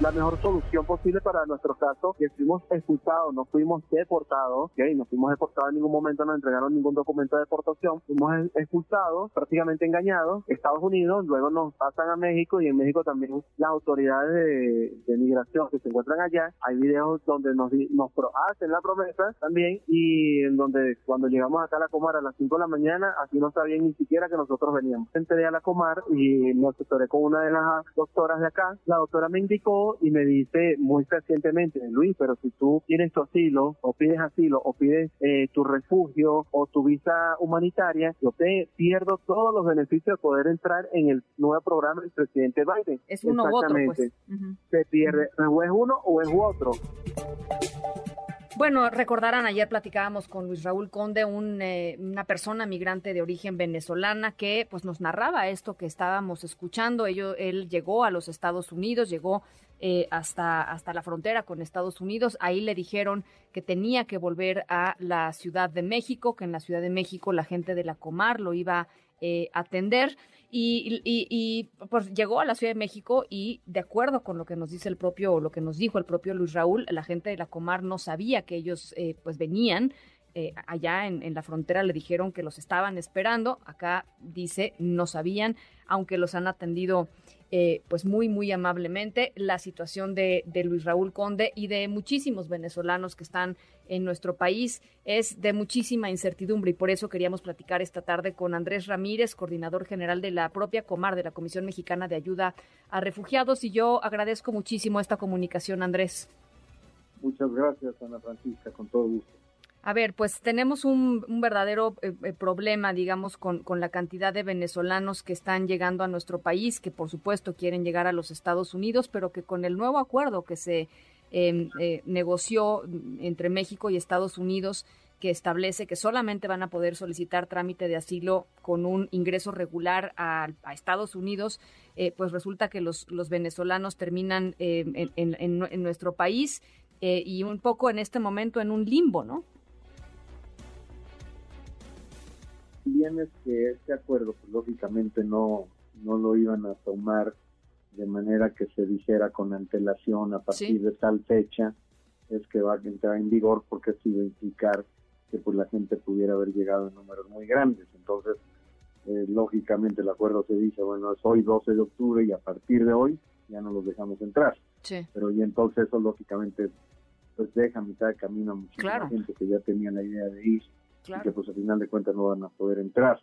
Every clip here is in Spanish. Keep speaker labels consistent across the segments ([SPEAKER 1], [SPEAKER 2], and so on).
[SPEAKER 1] la mejor solución posible para nuestro caso, que fuimos expulsados, no fuimos deportados, ¿okay? no fuimos deportados en ningún momento, no entregaron ningún documento de deportación, fuimos expulsados, prácticamente engañados, Estados Unidos, luego nos pasan a México y en México también las autoridades de, migración que se encuentran allá, hay videos donde nos, nos hacen la promesa también y en donde cuando llegamos acá a la Comar a las 5 de la mañana, así no sabían ni siquiera que nosotros veníamos. Entré a la Comar y me asesoré con una de las doctoras de acá, la doctora me indicó y me dice muy recientemente, Luis, pero si tú tienes tu asilo o pides asilo o pides eh, tu refugio o tu visa humanitaria, yo te pierdo todos los beneficios de poder entrar en el nuevo programa del presidente Biden.
[SPEAKER 2] Es uno u otro, pues.
[SPEAKER 1] Se pierde, o es uno o es otro.
[SPEAKER 2] Bueno, recordarán, ayer platicábamos con Luis Raúl Conde, un, eh, una persona migrante de origen venezolana que pues nos narraba esto que estábamos escuchando. Ello, él llegó a los Estados Unidos, llegó eh, hasta, hasta la frontera con Estados Unidos. Ahí le dijeron que tenía que volver a la Ciudad de México, que en la Ciudad de México la gente de la Comar lo iba eh, a atender. Y, y, pues llegó a la Ciudad de México y de acuerdo con lo que nos dice el propio, lo que nos dijo el propio Luis Raúl, la gente de la Comar no sabía que ellos eh, pues venían. allá en, en, la frontera le dijeron que los estaban esperando. Acá dice no sabían, aunque los han atendido eh, pues muy, muy amablemente la situación de, Luis Raúl Conde y de muchísimos venezolanos que están en nuestro país es de muchísima incertidumbre y por eso queríamos platicar esta tarde con Andrés Ramírez, coordinador general de la propia Comar de la Comisión Mexicana de Ayuda a Refugiados y yo agradezco muchísimo esta comunicación, Andrés.
[SPEAKER 1] Muchas gracias, Ana Francisca, con todo gusto.
[SPEAKER 2] A ver, pues tenemos un, verdadero eh, eh, problema, digamos, con, la cantidad de venezolanos que están llegando a nuestro país, que por supuesto quieren llegar a los Estados Unidos, pero que con el nuevo acuerdo que se em, eh, negoció entre México y Estados Unidos, que establece que solamente van a poder solicitar trámite de asilo con un ingreso regular a, Estados Unidos, pues resulta que los, venezolanos terminan en, en, nuestro país y un poco en este momento en un limbo, ¿no?
[SPEAKER 1] Bien es que este acuerdo, pues lógicamente no, no lo iban a tomar de manera que se dijera con antelación a partir de tal fecha es que va a entrar en vigor porque esto iba a implicar que pues la gente pudiera haber llegado en números muy grandes. Entonces, eh, lógicamente el acuerdo se dice, bueno, es hoy 12 de octubre y a partir de hoy ya no los dejamos entrar. Pero y entonces eso lógicamente pues deja mitad de camino a mucha gente que ya tenía la idea de ir que pues al final de cuentas no van a poder entrar.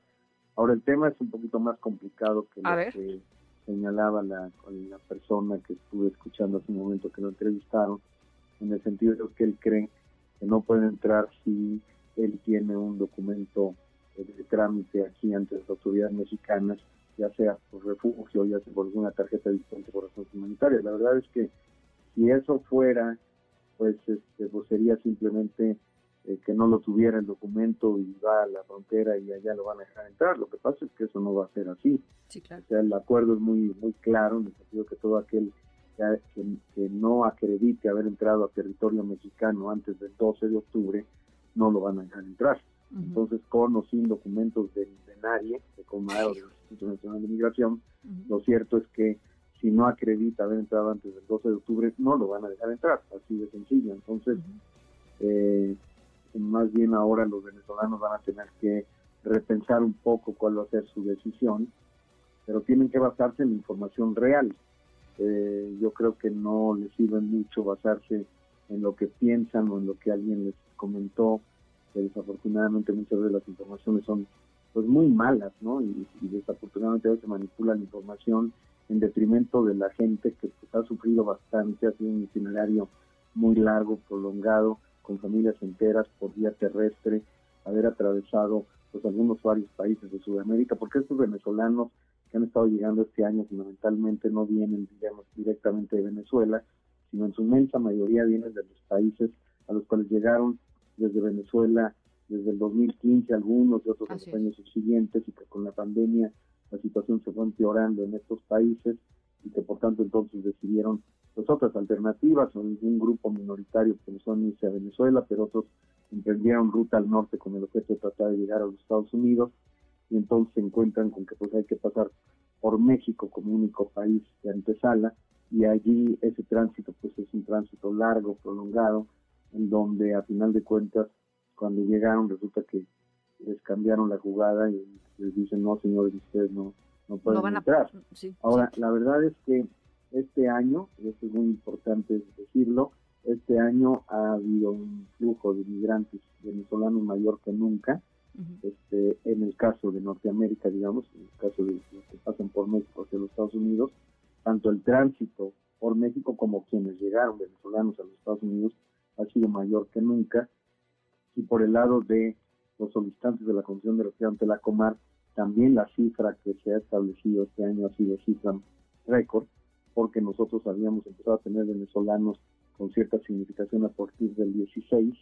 [SPEAKER 1] Ahora el tema es un poquito más complicado que lo que señalaba la, la persona que estuve escuchando hace un momento que lo entrevistaron, en el sentido de que él cree que no puede entrar si él tiene un documento de trámite aquí ante las autoridades mexicanas, ya sea por refugio, ya sea por alguna tarjeta de por razones humanitarias. La verdad es que si eso fuera, pues, este, pues sería simplemente eh, que no lo tuviera el documento y va a la frontera y allá lo van a dejar entrar. Lo que pasa es que eso no va a ser así. O sea, el acuerdo es muy muy claro en el sentido que todo aquel que, no acredite haber entrado a territorio mexicano antes del 12 de octubre no lo van a dejar entrar. Entonces, con o sin documentos de, nadie, de Comar o del Instituto Nacional de Migración, lo cierto es que si no acredita haber entrado antes del 12 de octubre, no lo van a dejar entrar, así de sencillo. Entonces, eh, más bien ahora los venezolanos van a tener que repensar un poco cuál va a ser su decisión, pero tienen que basarse en información real. Eh, yo creo que no les sirve mucho basarse en lo que piensan o en lo que alguien les comentó, que desafortunadamente muchas de las informaciones son pues muy malas, ¿no? Y, desafortunadamente a veces manipulan la información en detrimento de la gente que pues, ha sufrido bastante, ha sido un itinerario muy largo, prolongado, con familias enteras por vía terrestre, haber atravesado pues algunos varios países de Sudamérica, porque estos venezolanos que han estado llegando este año fundamentalmente no vienen, digamos, directamente de Venezuela, sino en su inmensa mayoría vienen de los países a los cuales llegaron desde Venezuela desde el 2015 algunos de otros los años siguientes y que con la pandemia la situación se fue empeorando en estos países y que por tanto entonces decidieron pues otras alternativas, son un grupo minoritario que son irse a Venezuela, pero otros emprendieron ruta al norte con el objeto de tratar de llegar a los Estados Unidos y entonces se encuentran con que pues hay que pasar por México como único país de antesala y allí ese tránsito pues es un tránsito largo, prolongado, en donde a final de cuentas cuando llegaron resulta que les cambiaron la jugada y les dicen no señores ustedes no, no pueden entrar. Ahora, la verdad es que este año, y esto es muy importante decirlo, este año ha habido un flujo de migrantes venezolanos mayor que nunca. este, en el caso de Norteamérica, digamos, en el caso de los que pasan por México hacia los Estados Unidos, tanto el tránsito por México como quienes llegaron venezolanos a los Estados Unidos ha sido mayor que nunca. Y por el lado de los solicitantes de la Comisión de Refugiados ante la Comar, también la cifra que se ha establecido este año ha sido cifra récord, porque nosotros habíamos empezado a tener venezolanos con cierta significación a partir del 16,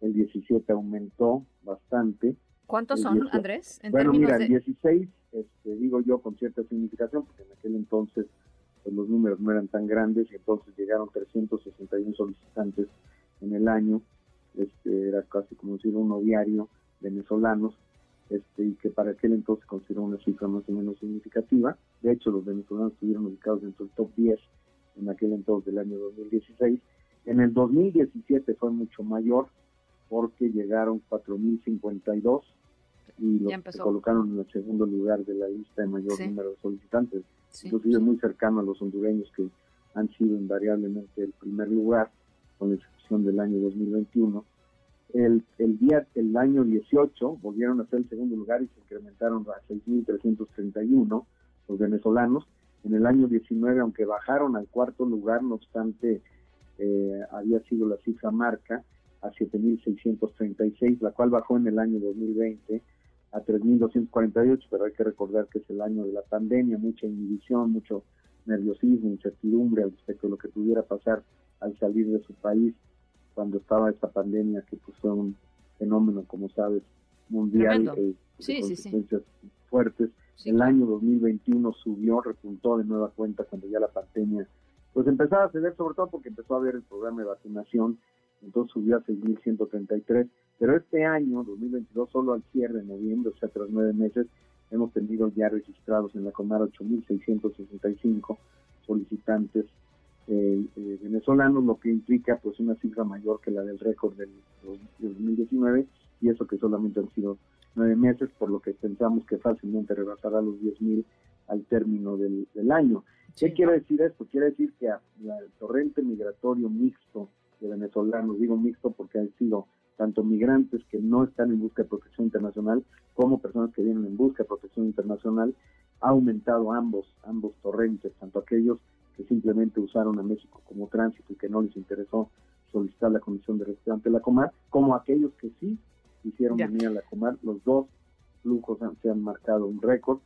[SPEAKER 1] el 17 aumentó bastante.
[SPEAKER 2] ¿Cuántos son, Andrés?
[SPEAKER 1] bueno, mira, el 16, este, digo yo con cierta significación, porque en aquel entonces pues, los números no eran tan grandes y entonces llegaron 361 solicitantes en el año, este, era casi como decir uno diario venezolanos, este, y que para aquel entonces consideró una cifra más o menos significativa. De hecho, los venezolanos estuvieron ubicados dentro del top 10 en aquel entonces del año 2016. En el 2017 fue mucho mayor porque llegaron 4.052 y los se colocaron en el segundo lugar de la lista de mayor número de solicitantes. Inclusive muy cercano a los hondureños que han sido invariablemente el primer lugar, con la excepción del año 2021. El, el día, el año 18 volvieron a ser el segundo lugar y se incrementaron a 6.331 los venezolanos. En el año 19, aunque bajaron al cuarto lugar, no obstante, eh, había sido la cifra marca a 7.636, la cual bajó en el año 2020 a 3.248, pero hay que recordar que es el año de la pandemia, mucha inhibición, mucho nerviosismo, incertidumbre al respecto de lo que pudiera pasar al salir de su país cuando estaba esta pandemia, que pues fue un fenómeno, como sabes, mundial, eh, sí, consecuencias fuertes. El año 2021 subió, repuntó de nueva cuenta cuando ya la pandemia pues empezaba a ceder, sobre todo porque empezó a haber el programa de vacunación, entonces subió a 6.133, pero este año, 2022, solo al cierre de noviembre, o sea, tras nueve meses, hemos tenido ya registrados en la Comar 8.665 solicitantes eh, eh, venezolanos, lo que implica pues una cifra mayor que la del récord del, 2019 y eso que solamente han sido nueve meses, por lo que pensamos que fácilmente rebasará los 10.000 al término del, año. ¿Qué quiere decir esto? Quiere decir que el torrente migratorio mixto de venezolanos, digo mixto porque han sido tanto migrantes que no están en busca de protección internacional como personas que vienen en busca de protección internacional, ha aumentado ambos, ambos torrentes, tanto aquellos que simplemente usaron a México como tránsito y que no les interesó solicitar la Comisión de Refugiados ante la Comar, como aquellos que sí hicieron venir a la Comar. Los dos flujos se han marcado un récord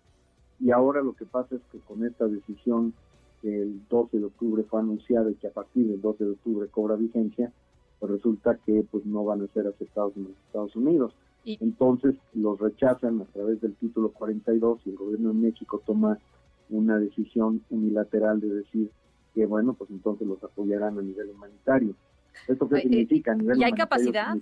[SPEAKER 1] y ahora lo que pasa es que con esta decisión que el 12 de octubre fue anunciada y que a partir del 12 de octubre cobra vigencia, pues resulta que pues no van a ser aceptados en los Estados Unidos. Entonces los rechazan a través del título 42 y el gobierno de México toma una decisión unilateral de decir que, bueno, pues entonces los apoyarán a nivel humanitario. ¿Esto qué eh, significa? A nivel
[SPEAKER 2] ¿Y hay capacidad?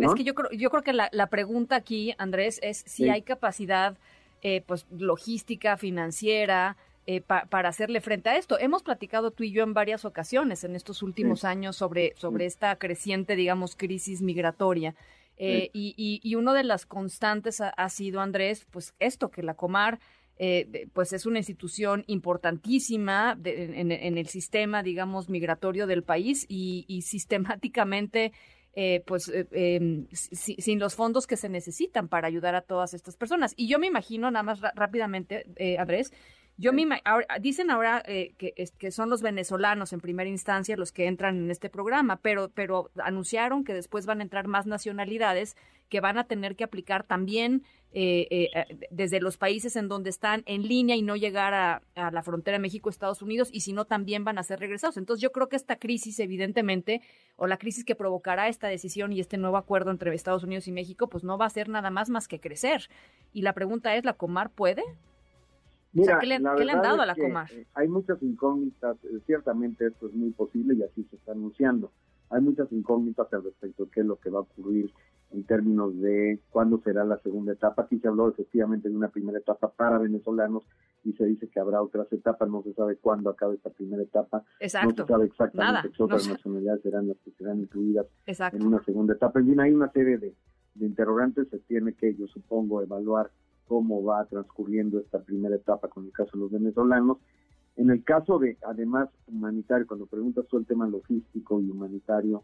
[SPEAKER 2] Es que yo creo, yo creo que la, la pregunta aquí, Andrés, es si hay capacidad eh, pues logística, financiera, eh, para hacerle frente a esto. Hemos platicado tú y yo en varias ocasiones en estos últimos años sobre, sobre esta creciente, digamos, crisis migratoria. y, y, y, una de las constantes ha, sido, Andrés, pues esto, que la Comar eh, pues es una institución importantísima en, el sistema, digamos, migratorio del país y, sistemáticamente, eh, pues, eh, em, sin los fondos que se necesitan para ayudar a todas estas personas. Y yo me imagino, nada más rápidamente, Andrés, yo me dicen ahora eh, que, que son los venezolanos en primera instancia los que entran en este programa, pero, pero anunciaron que después van a entrar más nacionalidades que van a tener que aplicar también eh, eh, desde los países en donde están en línea y no llegar a, a la frontera México-Estados Unidos y si no también van a ser regresados. Entonces yo creo que esta crisis evidentemente o la crisis que provocará esta decisión y este nuevo acuerdo entre Estados Unidos y México pues no va a ser nada más más que crecer. Y la pregunta es, ¿la Comar puede?
[SPEAKER 1] Mira, ¿qué, le, han dado a la Comar? Eh, hay muchas incógnitas, eh, ciertamente esto es muy posible y así se está anunciando. Hay muchas incógnitas al respecto de qué es lo que va a ocurrir en términos de cuándo será la segunda etapa. Aquí se habló efectivamente de una primera etapa para venezolanos y se dice que habrá otras etapas, no se sabe cuándo acabe esta primera etapa,
[SPEAKER 2] Exacto.
[SPEAKER 1] no se sabe exactamente qué otras nacionalidades serán las que serán incluidas
[SPEAKER 2] Exacto.
[SPEAKER 1] en una segunda etapa. En fin, hay una serie de, de interrogantes, se tiene que, yo supongo, evaluar cómo va transcurriendo esta primera etapa con el caso de los venezolanos. En el caso de, además, humanitario, cuando preguntas todo el tema logístico y humanitario,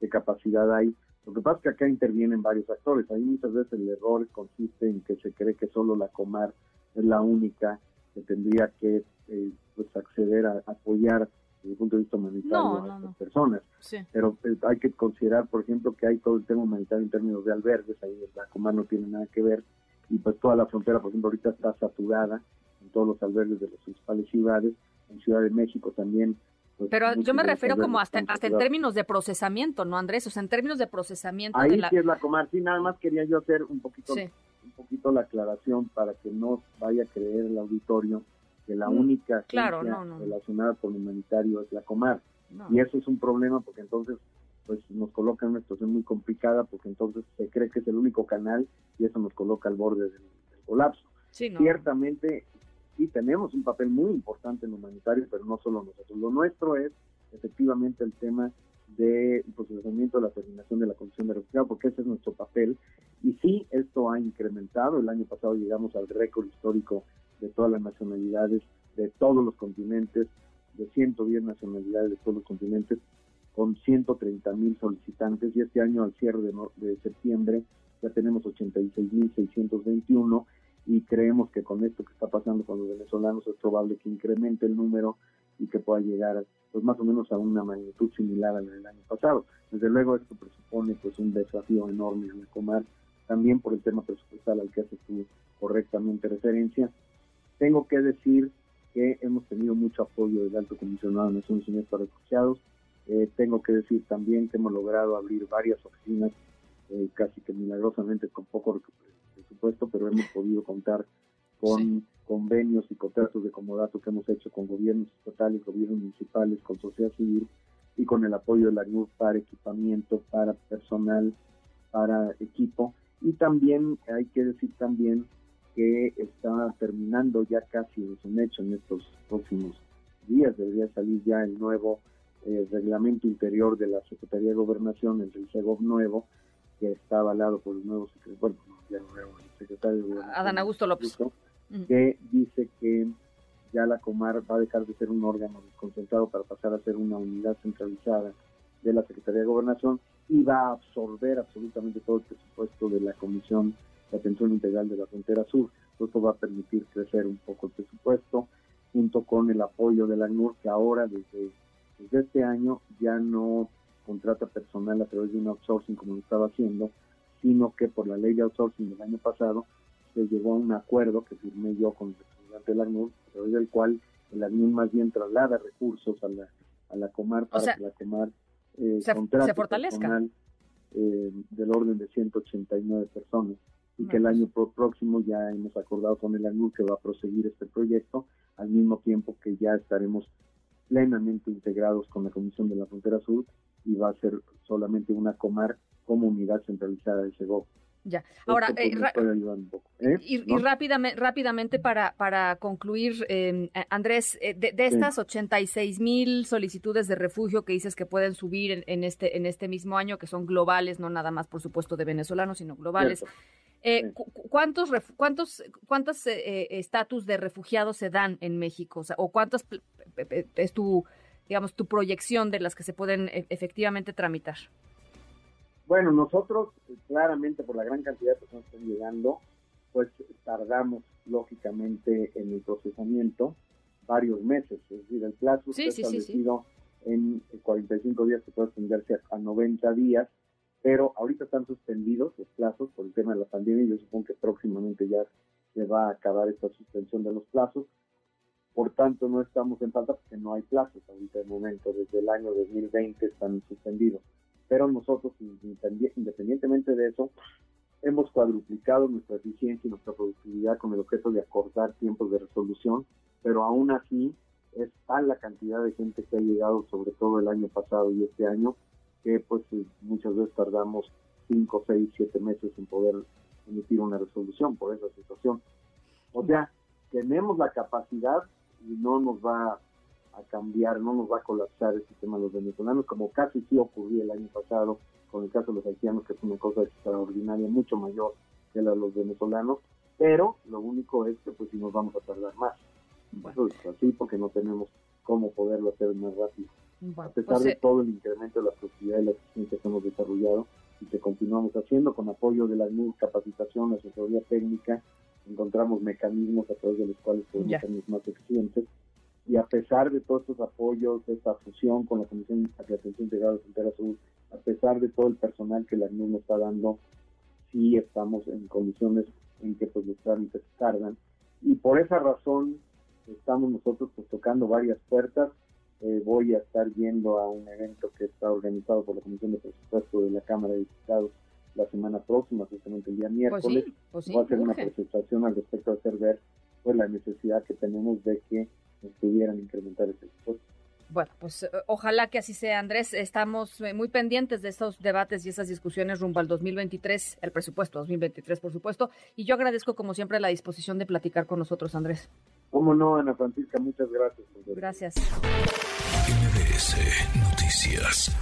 [SPEAKER 1] qué capacidad hay, lo que pasa es que acá intervienen varios actores. Ahí muchas veces el error consiste en que se cree que solo la Comar es la única que tendría que eh, pues acceder a, apoyar desde el punto de vista humanitario a estas personas. Pero eh, hay que considerar, por ejemplo, que hay todo el tema humanitario en términos de albergues, ahí la Comar no tiene nada que ver, y pues toda la frontera, por ejemplo, ahorita está saturada en todos los albergues de las principales ciudades, en Ciudad de México también
[SPEAKER 2] pues, Pero yo me refiero como hasta, hasta en términos de procesamiento, ¿no, Andrés? O sea, en términos de procesamiento.
[SPEAKER 1] Ahí
[SPEAKER 2] de la...
[SPEAKER 1] sí es la Comar. Sí, nada más quería yo hacer un poquito, un poquito la aclaración para que no vaya a creer el auditorio que la mm, única
[SPEAKER 2] claro,
[SPEAKER 1] relacionada con humanitario es la Comar. Y eso es un problema porque entonces pues nos coloca en una situación muy complicada porque entonces se cree que es el único canal y eso nos coloca al borde del, colapso. Ciertamente sí tenemos un papel muy importante en humanitario, pero no solo nosotros. Lo nuestro es efectivamente el tema del procesamiento de la terminación de la condición de refugiado, porque ese es nuestro papel. Y sí, esto ha incrementado. El año pasado llegamos al récord histórico de todas las nacionalidades, de todos los continentes, de 110 nacionalidades de todos los continentes, con 130 mil solicitantes. Y este año, al cierre de, de septiembre, ya tenemos 86 mil 621 y creemos que con esto que está pasando con los venezolanos es probable que incremente el número y que pueda llegar pues más o menos a una magnitud similar a la del año pasado. Desde luego esto presupone pues un desafío enorme en Comar, también por el tema presupuestal al que haces tú correctamente referencia. Tengo que decir que hemos tenido mucho apoyo del Alto Comisionado de Naciones Unidas para Refugiados. Eh, tengo que decir también que hemos logrado abrir varias oficinas, eh, casi que milagrosamente con poco supuesto, pero hemos podido contar con convenios y contratos de comodato que hemos hecho con gobiernos estatales, gobiernos municipales, con sociedad civil y con el apoyo de la NUR para equipamiento, para personal, para equipo. Y también hay que decir también que está terminando ya casi, es un hecho en estos próximos días, debería salir ya el nuevo eh, reglamento interior de la Secretaría de Gobernación, el RICEGOV nuevo, que está avalado por el nuevo secretario, bueno, el secretario de
[SPEAKER 2] Adán Augusto López,
[SPEAKER 1] que dice que ya la Comar va a dejar de ser un órgano desconcentrado para pasar a ser una unidad centralizada de la Secretaría de Gobernación y va a absorber absolutamente todo el presupuesto de la Comisión de Atención Integral de la Frontera Sur. Esto va a permitir crecer un poco el presupuesto, junto con el apoyo de la ACNUR, que ahora desde, desde este año ya no contrata personal a través de un outsourcing como lo estaba haciendo, sino que por la ley de outsourcing del año pasado se llegó a un acuerdo que firmé yo con el representante de la ACNUR, a través del cual el ACNUR más bien traslada recursos a la, a la Comar para que la Comar
[SPEAKER 2] eh, se, contrate personal
[SPEAKER 1] eh, del orden de 189 personas y que el año próximo ya hemos acordado con el ACNUR que va a proseguir este proyecto al mismo tiempo que ya estaremos plenamente integrados con la Comisión de la Frontera Sur y va a ser solamente una comar como unidad centralizada de Segov.
[SPEAKER 2] Ya. Ahora, eh, ¿eh? y, rápidamente, rápidamente para, para concluir, em, eh, Andrés, de, estas 86 mil solicitudes de refugio que dices que pueden subir en, este, en este mismo año, que son globales, no nada más, por supuesto, de venezolanos, sino globales. ¿Cuántos cuántos cuántos estatus de refugiados se dan en México? O, o cuántas es tu digamos, tu proyección de las que se pueden e, efectivamente tramitar?
[SPEAKER 1] Bueno, nosotros eh, claramente por la gran cantidad de personas que están llegando, pues tardamos lógicamente en el procesamiento varios meses, es decir, el plazo está establecido en 45 días que puede extenderse a 90 días, pero ahorita están suspendidos los plazos por el tema de la pandemia y yo supongo que próximamente ya se va a acabar esta suspensión de los plazos. Por tanto, no estamos en falta porque no hay plazos ahorita de momento. Desde el año 2020 están suspendidos. Pero nosotros, independientemente de eso, hemos cuadruplicado nuestra eficiencia y nuestra productividad con el objeto de acortar tiempos de resolución, pero aún así es tal la cantidad de gente que ha llegado, sobre todo el año pasado y este año, que pues muchas veces tardamos cinco, seis, siete meses sin poder emitir una resolución por esa situación. O sea, tenemos la capacidad y no nos va a cambiar, no nos va a colapsar el sistema de los venezolanos, como casi sí ocurrió el año pasado con el caso de los haitianos, que es una cosa extraordinaria, mucho mayor que la de los venezolanos, pero lo único es que pues si nos vamos a tardar más. Eso es así porque no tenemos cómo poderlo hacer más rápido. A pesar pues, de eh, todo el incremento de la productividad y la eficiencia que hemos desarrollado y que continuamos haciendo con apoyo de la capacitación, la asesoría técnica, encontramos mecanismos a través de los cuales podemos ser más eficientes. Y a pesar de todos estos apoyos, de esta fusión con la Comisión de Atención Integrada de Frontera Sur, a pesar de todo el personal que la ACNUR está dando, sí estamos en condiciones en que pues los trámites tardan. Y por esa razón estamos nosotros pues tocando varias puertas. Eh, voy a estar yendo a un evento que está organizado por la Comisión de Presupuesto de la Cámara de Diputados la semana próxima, justamente el día pues miércoles. Pues voy a hacer una presentación al respecto de hacer ver pues la necesidad que tenemos de que pudieran incrementar ese presupuesto.
[SPEAKER 2] Bueno, pues eh, ojalá que así sea, Andrés. Estamos eh, muy pendientes de estos debates y esas discusiones rumbo al 2023, el presupuesto 2023, por supuesto. Y yo agradezco, como siempre, la disposición de platicar con nosotros, Andrés.
[SPEAKER 1] Cómo no, Ana Francisca, muchas gracias.
[SPEAKER 2] Gracias.
[SPEAKER 3] NBS Noticias.